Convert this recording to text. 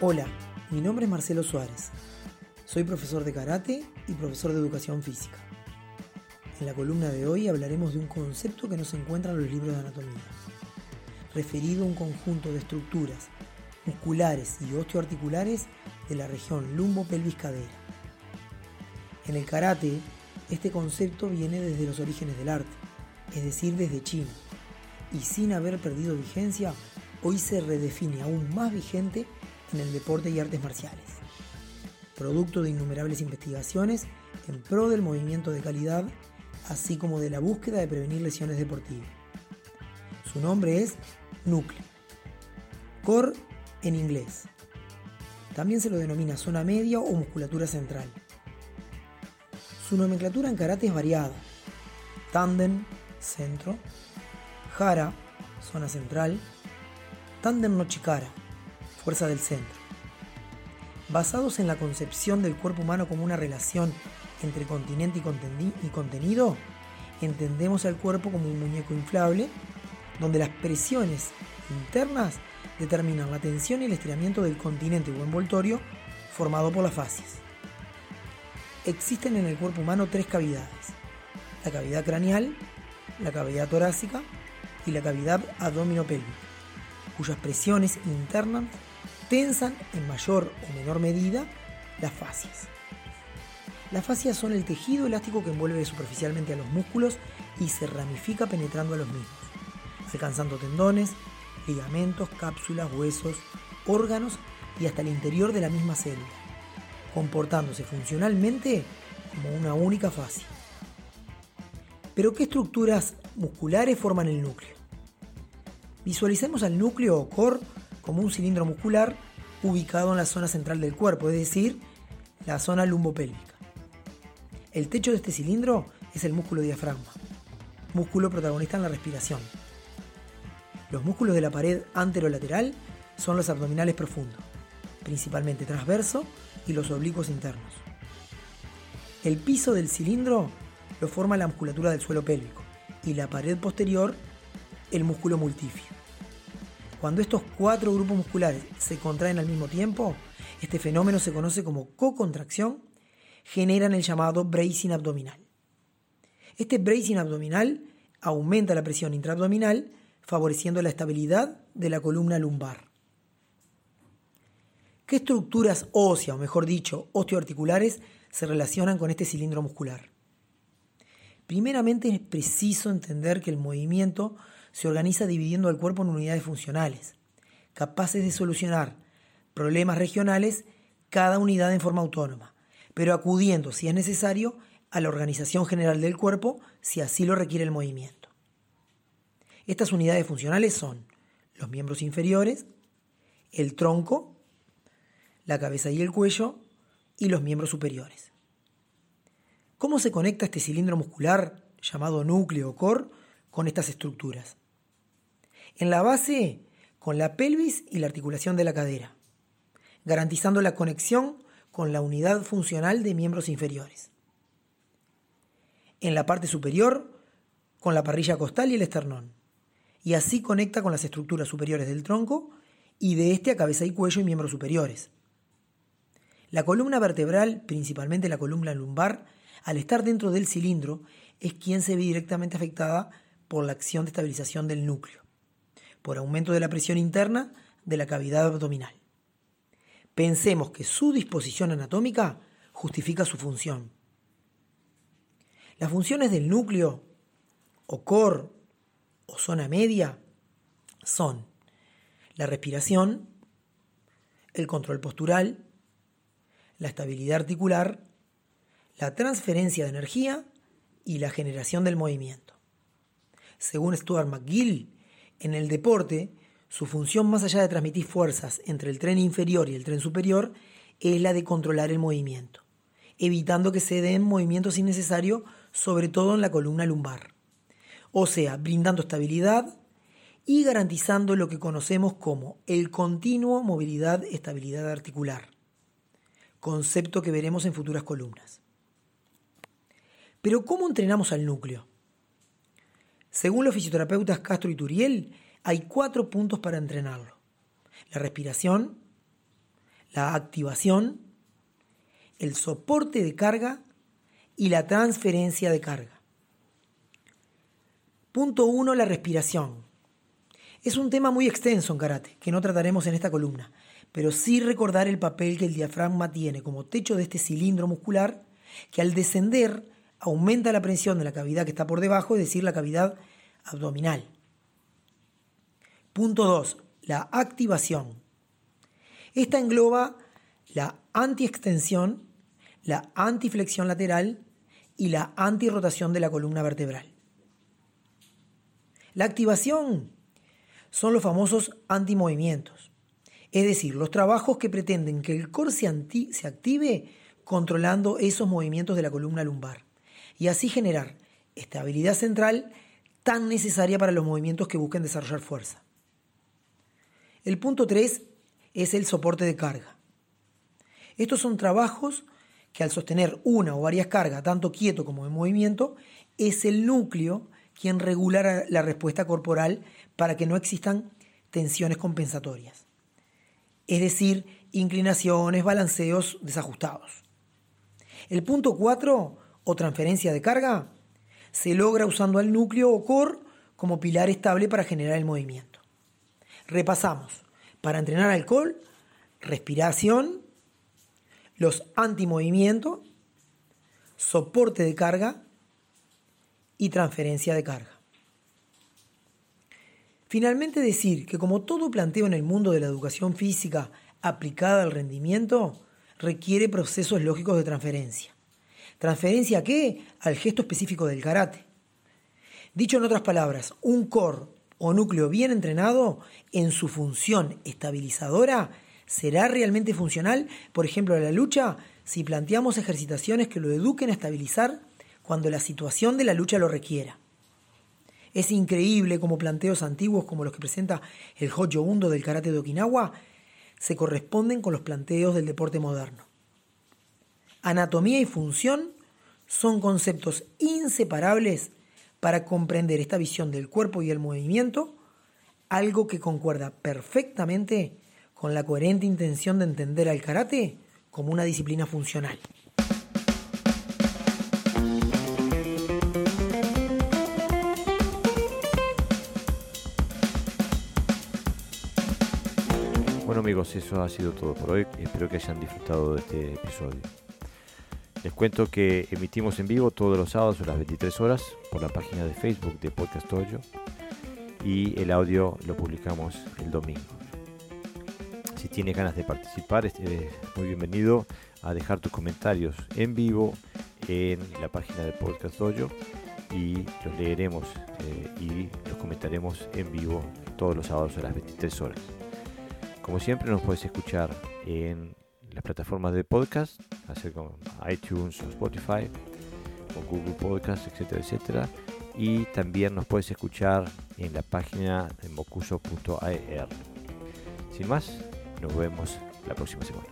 Hola, mi nombre es Marcelo Suárez. Soy profesor de karate y profesor de educación física. En la columna de hoy hablaremos de un concepto que no se encuentra en los libros de anatomía, referido a un conjunto de estructuras musculares y osteoarticulares de la región lumbo-pelvis-cadera. En el karate, este concepto viene desde los orígenes del arte, es decir, desde China, y sin haber perdido vigencia, hoy se redefine aún más vigente en el deporte y artes marciales. Producto de innumerables investigaciones en pro del movimiento de calidad, así como de la búsqueda de prevenir lesiones deportivas. Su nombre es núcleo. Core en inglés. También se lo denomina zona media o musculatura central. Su nomenclatura en karate es variada. Tanden, centro. Hara, zona central. Tanden no chikara, fuerza del centro. Basados en la concepción del cuerpo humano como una relación entre continente y contenido, entendemos al cuerpo como un muñeco inflable, donde las presiones internas determinan la tensión y el estiramiento del continente o envoltorio formado por las fascias. Existen en el cuerpo humano tres cavidades, la cavidad craneal, la cavidad torácica y la cavidad abdominopélvica, cuyas presiones internas tensan en mayor o menor medida las fascias. Las fascias son el tejido elástico que envuelve superficialmente a los músculos y se ramifica penetrando a los mismos, alcanzando tendones, ligamentos, cápsulas, huesos, órganos y hasta el interior de la misma célula, comportándose funcionalmente como una única fascia. Pero ¿qué estructuras musculares forman el núcleo? Visualicemos al núcleo o core como un cilindro muscular ubicado en la zona central del cuerpo, es decir, la zona lumbopélvica. El techo de este cilindro es el músculo diafragma, músculo protagonista en la respiración. Los músculos de la pared anterolateral son los abdominales profundos, principalmente transverso y los oblicuos internos. El piso del cilindro lo forma la musculatura del suelo pélvico y la pared posterior el músculo multifio. Cuando estos cuatro grupos musculares se contraen al mismo tiempo, este fenómeno se conoce como co-contracción, generan el llamado bracing abdominal. Este bracing abdominal aumenta la presión intraabdominal favoreciendo la estabilidad de la columna lumbar. ¿Qué estructuras óseas, o mejor dicho, osteoarticulares, se relacionan con este cilindro muscular? Primeramente es preciso entender que el movimiento se organiza dividiendo el cuerpo en unidades funcionales, capaces de solucionar problemas regionales cada unidad en forma autónoma, pero acudiendo, si es necesario, a la organización general del cuerpo si así lo requiere el movimiento. Estas unidades funcionales son los miembros inferiores, el tronco, la cabeza y el cuello y los miembros superiores. ¿Cómo se conecta este cilindro muscular llamado núcleo o core con estas estructuras? En la base, con la pelvis y la articulación de la cadera, garantizando la conexión con la unidad funcional de miembros inferiores. En la parte superior, con la parrilla costal y el esternón y así conecta con las estructuras superiores del tronco y de este a cabeza y cuello y miembros superiores. La columna vertebral, principalmente la columna lumbar, al estar dentro del cilindro, es quien se ve directamente afectada por la acción de estabilización del núcleo, por aumento de la presión interna de la cavidad abdominal. Pensemos que su disposición anatómica justifica su función. Las funciones del núcleo o core o zona media son la respiración, el control postural, la estabilidad articular, la transferencia de energía y la generación del movimiento. Según Stuart McGill, en el deporte, su función más allá de transmitir fuerzas entre el tren inferior y el tren superior es la de controlar el movimiento, evitando que se den movimientos innecesarios, sobre todo en la columna lumbar o sea, brindando estabilidad y garantizando lo que conocemos como el continuo movilidad-estabilidad articular, concepto que veremos en futuras columnas. Pero ¿cómo entrenamos al núcleo? Según los fisioterapeutas Castro y Turiel, hay cuatro puntos para entrenarlo. La respiración, la activación, el soporte de carga y la transferencia de carga. Punto 1. La respiración. Es un tema muy extenso en karate, que no trataremos en esta columna, pero sí recordar el papel que el diafragma tiene como techo de este cilindro muscular, que al descender aumenta la presión de la cavidad que está por debajo, es decir, la cavidad abdominal. Punto 2. La activación. Esta engloba la antiextensión, la antiflexión lateral y la antirrotación de la columna vertebral. La activación son los famosos antimovimientos, es decir, los trabajos que pretenden que el core se, se active controlando esos movimientos de la columna lumbar y así generar estabilidad central tan necesaria para los movimientos que busquen desarrollar fuerza. El punto 3 es el soporte de carga. Estos son trabajos que al sostener una o varias cargas, tanto quieto como en movimiento, es el núcleo quien regula la respuesta corporal para que no existan tensiones compensatorias. Es decir, inclinaciones, balanceos desajustados. El punto 4, o transferencia de carga, se logra usando al núcleo o core como pilar estable para generar el movimiento. Repasamos. Para entrenar alcohol, respiración, los antimovimientos, soporte de carga y transferencia de carga. Finalmente decir que como todo planteo en el mundo de la educación física aplicada al rendimiento, requiere procesos lógicos de transferencia. ¿Transferencia a qué? Al gesto específico del karate. Dicho en otras palabras, un core o núcleo bien entrenado en su función estabilizadora será realmente funcional, por ejemplo, a la lucha, si planteamos ejercitaciones que lo eduquen a estabilizar cuando la situación de la lucha lo requiera. Es increíble como planteos antiguos como los que presenta el Hojo Undo del karate de Okinawa se corresponden con los planteos del deporte moderno. Anatomía y función son conceptos inseparables para comprender esta visión del cuerpo y el movimiento, algo que concuerda perfectamente con la coherente intención de entender al karate como una disciplina funcional. Bueno amigos, eso ha sido todo por hoy. Espero que hayan disfrutado de este episodio. Les cuento que emitimos en vivo todos los sábados a las 23 horas por la página de Facebook de Podcast Toyo y el audio lo publicamos el domingo. Si tienes ganas de participar, es muy bienvenido a dejar tus comentarios en vivo en la página de Podcast Dojo y los leeremos eh, y los comentaremos en vivo todos los sábados a las 23 horas. Como siempre nos puedes escuchar en las plataformas de podcast, hacer con iTunes o Spotify o Google Podcast, etcétera, etcétera. Y también nos puedes escuchar en la página de mocuso.ar. Sin más, nos vemos la próxima semana.